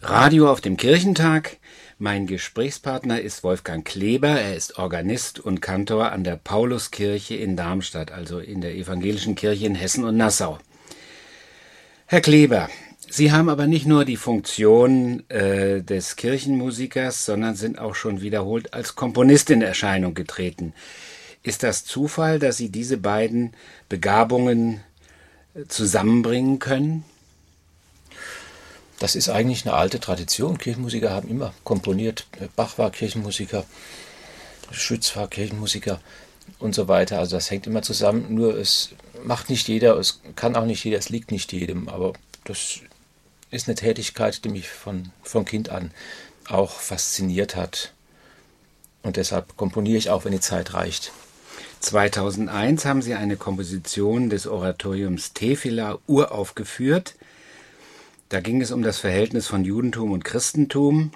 Radio auf dem Kirchentag. Mein Gesprächspartner ist Wolfgang Kleber. Er ist Organist und Kantor an der Pauluskirche in Darmstadt, also in der evangelischen Kirche in Hessen und Nassau. Herr Kleber, Sie haben aber nicht nur die Funktion äh, des Kirchenmusikers, sondern sind auch schon wiederholt als Komponist in Erscheinung getreten. Ist das Zufall, dass Sie diese beiden Begabungen äh, zusammenbringen können? Das ist eigentlich eine alte Tradition. Kirchenmusiker haben immer komponiert. Bach war Kirchenmusiker, Schütz war Kirchenmusiker und so weiter. Also das hängt immer zusammen. Nur es macht nicht jeder, es kann auch nicht jeder, es liegt nicht jedem. Aber das ist eine Tätigkeit, die mich von, von Kind an auch fasziniert hat. Und deshalb komponiere ich auch, wenn die Zeit reicht. 2001 haben Sie eine Komposition des Oratoriums Tefila uraufgeführt. Da ging es um das Verhältnis von Judentum und Christentum.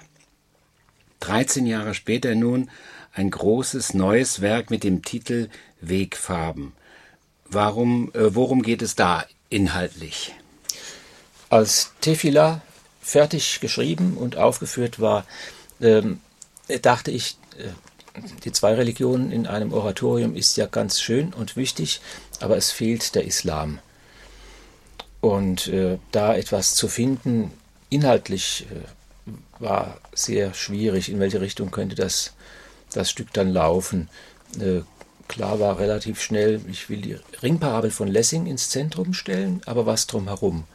13 Jahre später nun ein großes neues Werk mit dem Titel Wegfarben. Warum, äh, worum geht es da inhaltlich? Als Tefila fertig geschrieben und aufgeführt war, ähm, dachte ich, äh, die zwei Religionen in einem Oratorium ist ja ganz schön und wichtig, aber es fehlt der Islam. Und äh, da etwas zu finden, inhaltlich äh, war sehr schwierig, in welche Richtung könnte das, das Stück dann laufen. Äh, klar war relativ schnell, ich will die Ringparabel von Lessing ins Zentrum stellen, aber was drumherum.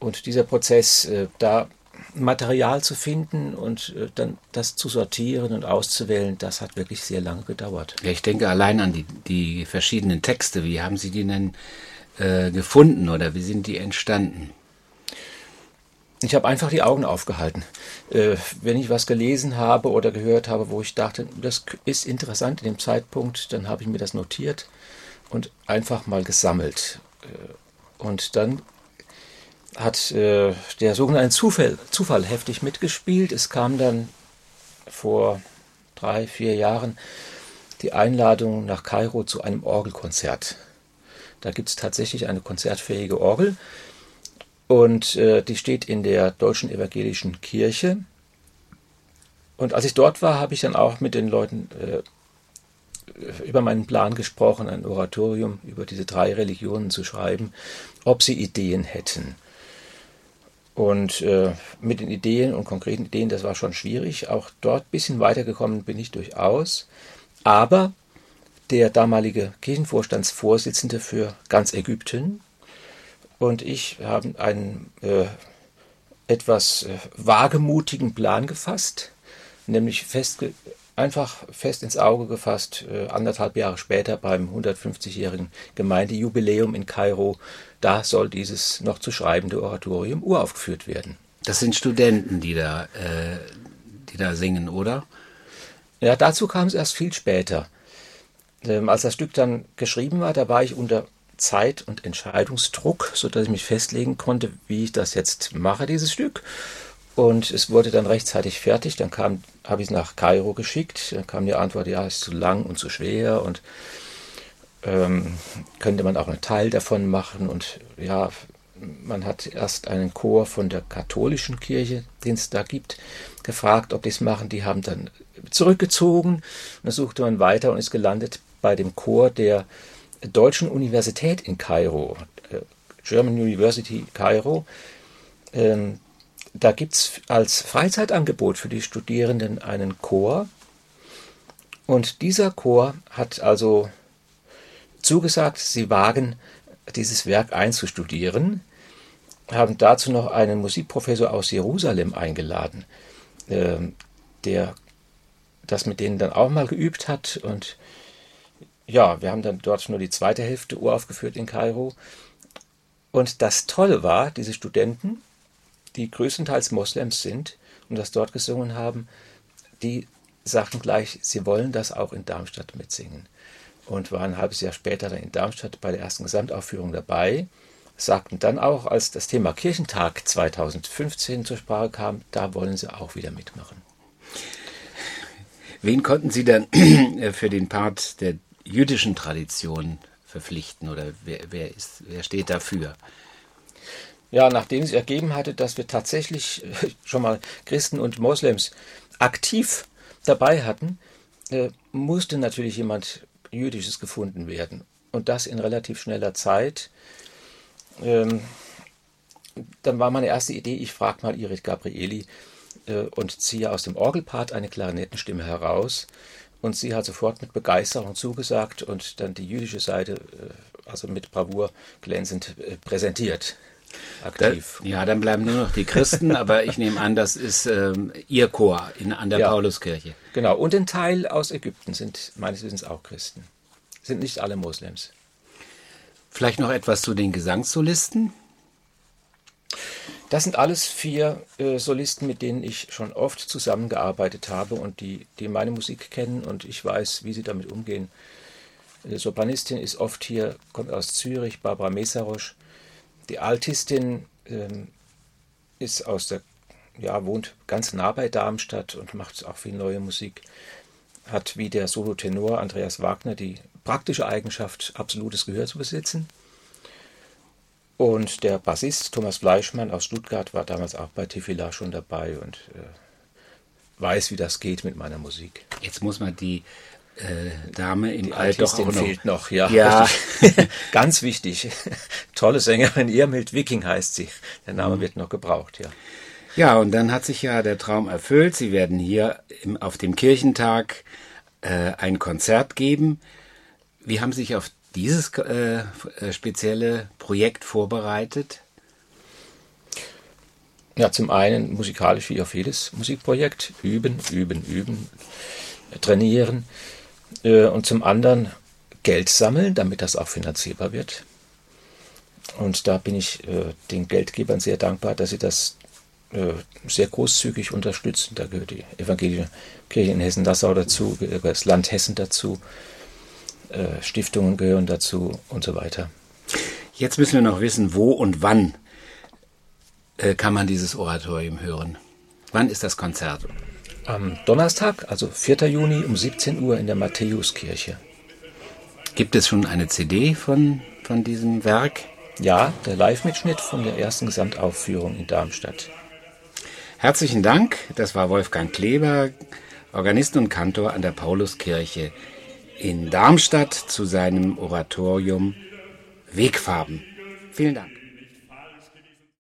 Und dieser Prozess, äh, da Material zu finden und äh, dann das zu sortieren und auszuwählen, das hat wirklich sehr lange gedauert. Ja, ich denke allein an die, die verschiedenen Texte. Wie haben Sie die denn äh, gefunden oder wie sind die entstanden? Ich habe einfach die Augen aufgehalten. Äh, wenn ich was gelesen habe oder gehört habe, wo ich dachte, das ist interessant in dem Zeitpunkt, dann habe ich mir das notiert und einfach mal gesammelt. Äh, und dann hat äh, der sogenannte Zufall, Zufall heftig mitgespielt. Es kam dann vor drei, vier Jahren die Einladung nach Kairo zu einem Orgelkonzert. Da gibt es tatsächlich eine konzertfähige Orgel und äh, die steht in der Deutschen Evangelischen Kirche. Und als ich dort war, habe ich dann auch mit den Leuten äh, über meinen Plan gesprochen, ein Oratorium über diese drei Religionen zu schreiben, ob sie Ideen hätten. Und äh, mit den Ideen und konkreten Ideen, das war schon schwierig. Auch dort ein bisschen weitergekommen bin ich durchaus. Aber der damalige Kirchenvorstandsvorsitzende für ganz Ägypten und ich haben einen äh, etwas äh, wagemutigen Plan gefasst, nämlich fest, einfach fest ins Auge gefasst, äh, anderthalb Jahre später beim 150-jährigen Gemeindejubiläum in Kairo, da soll dieses noch zu schreibende Oratorium uraufgeführt werden. Das sind Studenten, die da, äh, die da singen, oder? Ja, dazu kam es erst viel später. Ähm, als das Stück dann geschrieben war, da war ich unter Zeit- und Entscheidungsdruck, sodass ich mich festlegen konnte, wie ich das jetzt mache, dieses Stück. Und es wurde dann rechtzeitig fertig. Dann habe ich es nach Kairo geschickt. Dann kam die Antwort, ja, ist zu lang und zu schwer und ähm, könnte man auch einen Teil davon machen. Und ja, man hat erst einen Chor von der katholischen Kirche, den es da gibt, gefragt, ob die es machen. Die haben dann zurückgezogen. Und dann suchte man weiter und ist gelandet bei dem Chor der Deutschen Universität in Kairo, äh, German University Kairo. Ähm, da gibt es als Freizeitangebot für die Studierenden einen Chor. Und dieser Chor hat also zugesagt, sie wagen, dieses Werk einzustudieren, haben dazu noch einen Musikprofessor aus Jerusalem eingeladen, ähm, der das mit denen dann auch mal geübt hat und ja, wir haben dann dort nur die zweite Hälfte uraufgeführt in Kairo. Und das Tolle war, diese Studenten, die größtenteils Moslems sind und das dort gesungen haben, die sagten gleich, sie wollen das auch in Darmstadt mitsingen. Und waren ein halbes Jahr später dann in Darmstadt bei der ersten Gesamtaufführung dabei, sagten dann auch, als das Thema Kirchentag 2015 zur Sprache kam, da wollen sie auch wieder mitmachen. Wen konnten Sie dann für den Part der jüdischen Tradition verpflichten oder wer, wer, ist, wer steht dafür? Ja, nachdem sich ergeben hatte, dass wir tatsächlich äh, schon mal Christen und Moslems aktiv dabei hatten, äh, musste natürlich jemand Jüdisches gefunden werden. Und das in relativ schneller Zeit. Ähm, dann war meine erste Idee, ich frage mal Irit Gabrieli äh, und ziehe aus dem Orgelpart eine Klarinettenstimme heraus. Und sie hat sofort mit Begeisterung zugesagt und dann die jüdische Seite, äh, also mit Bravour glänzend äh, präsentiert aktiv. Da, ja, dann bleiben nur noch die Christen, aber ich nehme an, das ist ähm, ihr Chor in, an der ja, Pauluskirche. Genau, und ein Teil aus Ägypten sind meines Wissens auch Christen. Sind nicht alle Moslems. Vielleicht noch etwas zu den Gesangssolisten? Das sind alles vier äh, Solisten, mit denen ich schon oft zusammengearbeitet habe und die, die meine Musik kennen und ich weiß, wie sie damit umgehen. Die Sopranistin ist oft hier, kommt aus Zürich, Barbara Mesarosch. Die Altistin ähm, ist aus der, ja, wohnt ganz nah bei Darmstadt und macht auch viel neue Musik. Hat wie der Solotenor Andreas Wagner die praktische Eigenschaft, absolutes Gehör zu besitzen. Und der Bassist Thomas Fleischmann aus Stuttgart war damals auch bei Tifila schon dabei und äh, weiß, wie das geht mit meiner Musik. Jetzt muss man die äh, Dame im die Alter auch noch. fehlt noch, ja. ja. Ganz wichtig. Tolle Sängerin, Irmild Wiking heißt sie. Der Name mhm. wird noch gebraucht, ja. Ja, und dann hat sich ja der Traum erfüllt. Sie werden hier im, auf dem Kirchentag äh, ein Konzert geben. Wie haben Sie sich auf dieses äh, äh spezielle Projekt vorbereitet? Ja, zum einen musikalisch wie auf jedes Musikprojekt. Üben, üben, üben, trainieren. Äh, und zum anderen Geld sammeln, damit das auch finanzierbar wird. Und da bin ich äh, den Geldgebern sehr dankbar, dass sie das äh, sehr großzügig unterstützen. Da gehört die Evangelische Kirche in Hessen-Nassau dazu, das Land Hessen dazu, äh, Stiftungen gehören dazu und so weiter. Jetzt müssen wir noch wissen, wo und wann äh, kann man dieses Oratorium hören. Wann ist das Konzert? am Donnerstag, also 4. Juni um 17 Uhr in der Matthäuskirche. Gibt es schon eine CD von, von diesem Werk? Ja, der Live-Mitschnitt von der ersten Gesamtaufführung in Darmstadt. Herzlichen Dank. Das war Wolfgang Kleber, Organist und Kantor an der Pauluskirche in Darmstadt zu seinem Oratorium Wegfarben. Vielen Dank.